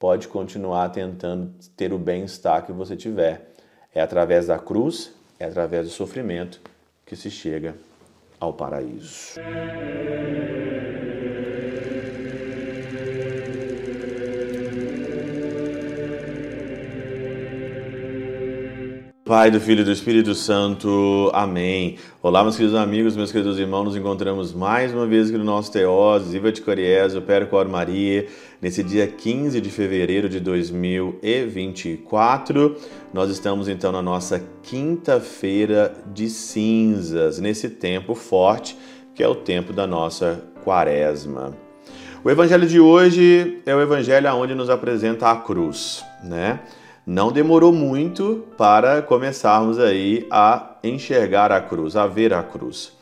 pode continuar tentando ter o bem-estar que você tiver. É através da cruz, é através do sofrimento que se chega ao paraíso. Pai, do Filho e do Espírito Santo. Amém. Olá, meus queridos amigos, meus queridos irmãos. Nos encontramos mais uma vez aqui no nosso Teós, Iva de Coriés, o Percor Maria, nesse dia 15 de fevereiro de 2024. Nós estamos então na nossa quinta-feira de cinzas, nesse tempo forte que é o tempo da nossa quaresma. O evangelho de hoje é o evangelho onde nos apresenta a cruz, né? Não demorou muito para começarmos aí a enxergar a cruz, a ver a cruz.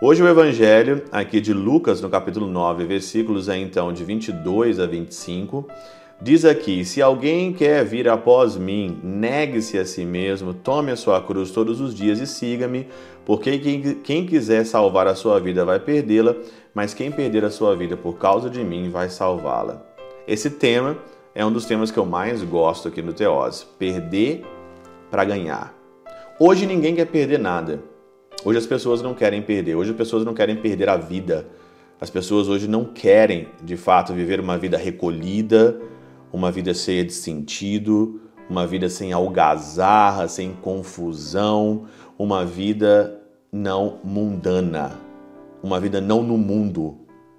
Hoje o evangelho aqui de Lucas, no capítulo 9, versículos aí, então de 22 a 25, diz aqui: Se alguém quer vir após mim, negue-se a si mesmo, tome a sua cruz todos os dias e siga-me, porque quem, quem quiser salvar a sua vida vai perdê-la, mas quem perder a sua vida por causa de mim vai salvá-la. Esse tema é um dos temas que eu mais gosto aqui no Teose. Perder para ganhar. Hoje ninguém quer perder nada. Hoje as pessoas não querem perder. Hoje as pessoas não querem perder a vida. As pessoas hoje não querem, de fato, viver uma vida recolhida, uma vida cheia de sentido, uma vida sem algazarra, sem confusão, uma vida não mundana, uma vida não no mundo.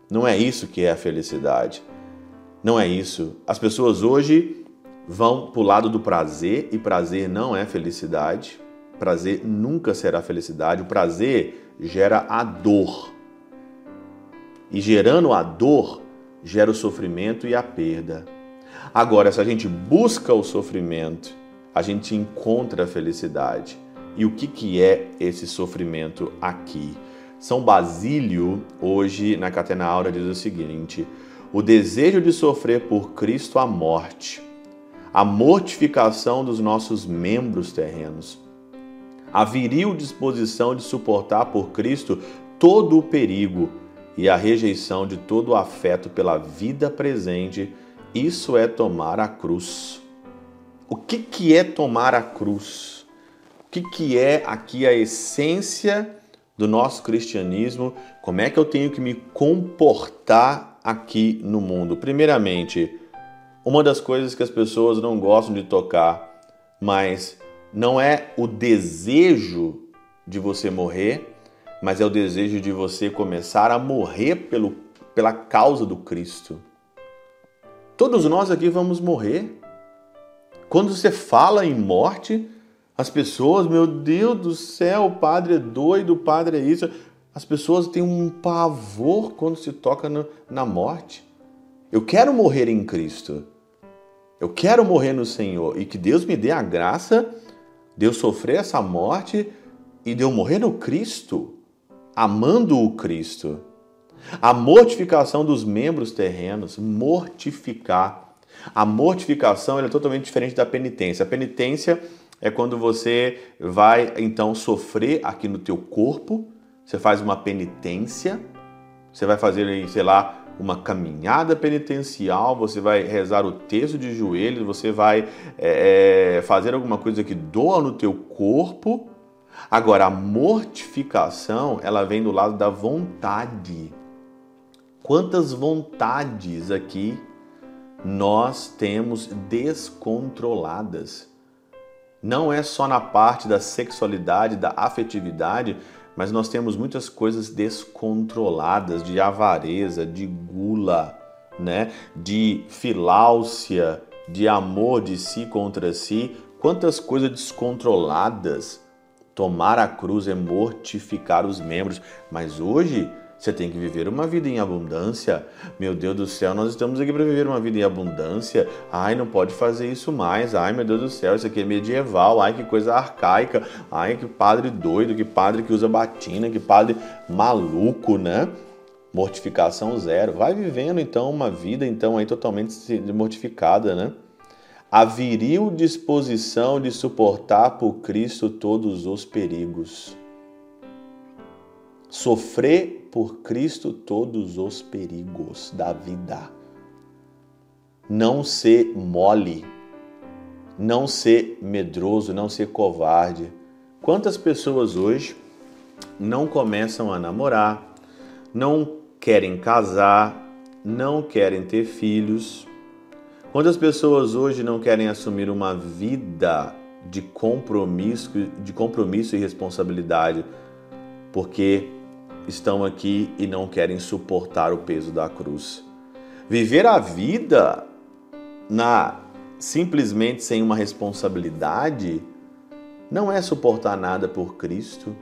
Não é isso que é a felicidade. Não é isso. As pessoas hoje vão para o lado do prazer e prazer não é felicidade. Prazer nunca será felicidade. O prazer gera a dor. E gerando a dor, gera o sofrimento e a perda. Agora, se a gente busca o sofrimento, a gente encontra a felicidade. E o que, que é esse sofrimento aqui? São Basílio, hoje na Catena Aura, diz o seguinte: o desejo de sofrer por Cristo a morte, a mortificação dos nossos membros terrenos, a viril disposição de suportar por Cristo todo o perigo e a rejeição de todo o afeto pela vida presente, isso é tomar a cruz. O que, que é tomar a cruz? O que, que é aqui a essência do nosso cristianismo? Como é que eu tenho que me comportar aqui no mundo. Primeiramente, uma das coisas que as pessoas não gostam de tocar, mas não é o desejo de você morrer, mas é o desejo de você começar a morrer pelo, pela causa do Cristo. Todos nós aqui vamos morrer. Quando você fala em morte, as pessoas, meu Deus do céu, o padre é doido, o padre é isso. As pessoas têm um pavor quando se toca no, na morte. Eu quero morrer em Cristo. Eu quero morrer no Senhor e que Deus me dê a graça de eu sofrer essa morte e de eu morrer no Cristo, amando o Cristo. A mortificação dos membros terrenos, mortificar. A mortificação é totalmente diferente da penitência. A penitência é quando você vai então sofrer aqui no teu corpo, você faz uma penitência, você vai fazer, sei lá, uma caminhada penitencial, você vai rezar o texto de joelhos, você vai é, é, fazer alguma coisa que doa no teu corpo. Agora, a mortificação, ela vem do lado da vontade. Quantas vontades aqui nós temos descontroladas? Não é só na parte da sexualidade, da afetividade, mas nós temos muitas coisas descontroladas de avareza, de gula, né? de filáusia, de amor de si contra si. Quantas coisas descontroladas. Tomar a cruz é mortificar os membros, mas hoje você tem que viver uma vida em abundância. Meu Deus do céu, nós estamos aqui para viver uma vida em abundância. Ai, não pode fazer isso mais. Ai, meu Deus do céu, isso aqui é medieval. Ai, que coisa arcaica. Ai, que padre doido, que padre que usa batina, que padre maluco, né? Mortificação zero. Vai vivendo então uma vida então aí totalmente mortificada, né? A viril disposição de suportar por Cristo todos os perigos. Sofrer por Cristo todos os perigos da vida. não ser mole, não ser medroso, não ser covarde. Quantas pessoas hoje não começam a namorar, não querem casar, não querem ter filhos? Quantas pessoas hoje não querem assumir uma vida de compromisso, de compromisso e responsabilidade porque estão aqui e não querem suportar o peso da cruz? Viver a vida na simplesmente sem uma responsabilidade não é suportar nada por Cristo.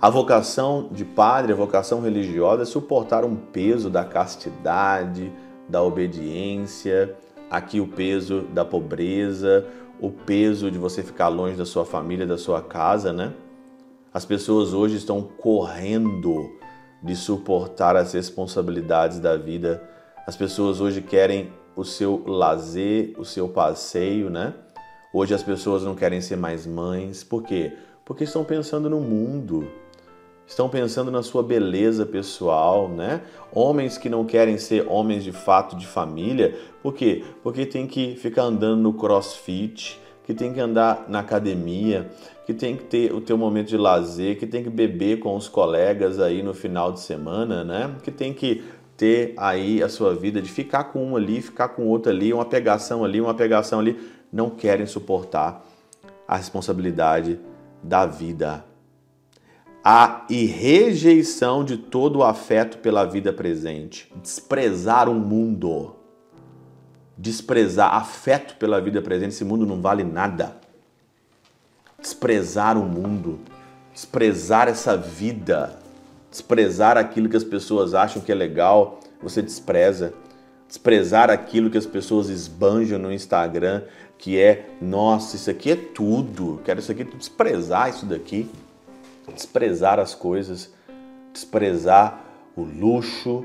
A vocação de padre, a vocação religiosa é suportar um peso da castidade, da obediência, aqui o peso da pobreza, o peso de você ficar longe da sua família, da sua casa, né? As pessoas hoje estão correndo de suportar as responsabilidades da vida. As pessoas hoje querem o seu lazer, o seu passeio, né? Hoje as pessoas não querem ser mais mães. Por quê? Porque estão pensando no mundo. Estão pensando na sua beleza pessoal, né? Homens que não querem ser homens de fato de família. Por quê? Porque tem que ficar andando no crossfit, que tem que andar na academia, que tem que ter o teu momento de lazer, que tem que beber com os colegas aí no final de semana, né? Que tem que ter aí a sua vida de ficar com um ali, ficar com outro ali, uma pegação ali, uma pegação ali, não querem suportar a responsabilidade da vida. A rejeição de todo o afeto pela vida presente, desprezar o mundo, desprezar afeto pela vida presente, esse mundo não vale nada. Desprezar o mundo, desprezar essa vida, desprezar aquilo que as pessoas acham que é legal, você despreza. Desprezar aquilo que as pessoas esbanjam no Instagram, que é, nossa, isso aqui é tudo, quero isso aqui, desprezar isso daqui, desprezar as coisas, desprezar o luxo,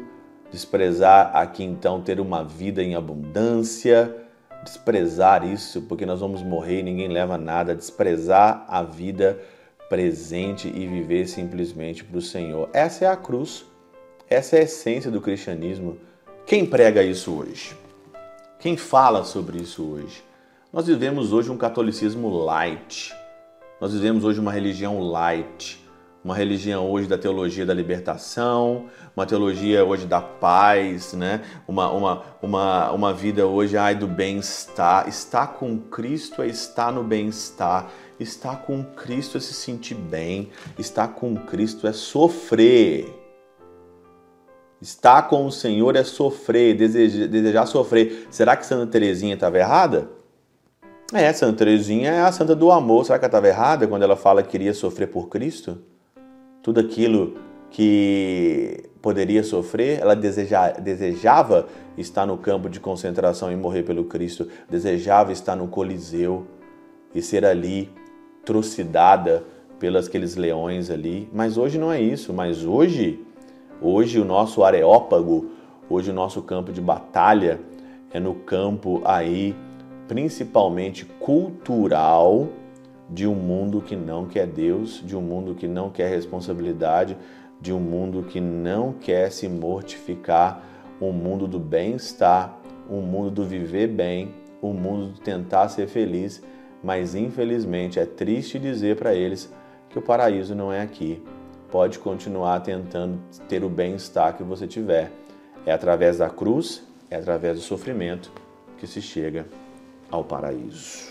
desprezar aqui então ter uma vida em abundância, desprezar isso, porque nós vamos morrer e ninguém leva nada, desprezar a vida presente e viver simplesmente para o Senhor. Essa é a cruz, essa é a essência do cristianismo. Quem prega isso hoje? Quem fala sobre isso hoje? Nós vivemos hoje um catolicismo light. Nós vivemos hoje uma religião light. Uma religião hoje da teologia da libertação, uma teologia hoje da paz, né? uma, uma, uma, uma vida hoje ai, do bem-estar. Estar com Cristo é estar no bem-estar. Estar com Cristo é se sentir bem. Estar com Cristo é sofrer. Estar com o Senhor é sofrer, desejar, desejar sofrer. Será que Santa Teresinha estava errada? É, Santa Teresinha é a santa do amor. Será que ela estava errada quando ela fala que queria sofrer por Cristo? Tudo aquilo que poderia sofrer, ela deseja, desejava estar no campo de concentração e morrer pelo Cristo, desejava estar no Coliseu e ser ali trucidada pelos aqueles leões ali. Mas hoje não é isso. Mas hoje, hoje o nosso areópago, hoje o nosso campo de batalha é no campo aí principalmente cultural de um mundo que não quer Deus, de um mundo que não quer responsabilidade, de um mundo que não quer se mortificar, um mundo do bem-estar, um mundo do viver bem, um mundo do tentar ser feliz mas infelizmente é triste dizer para eles que o paraíso não é aqui. Pode continuar tentando ter o bem-estar que você tiver. É através da cruz, é através do sofrimento que se chega ao paraíso.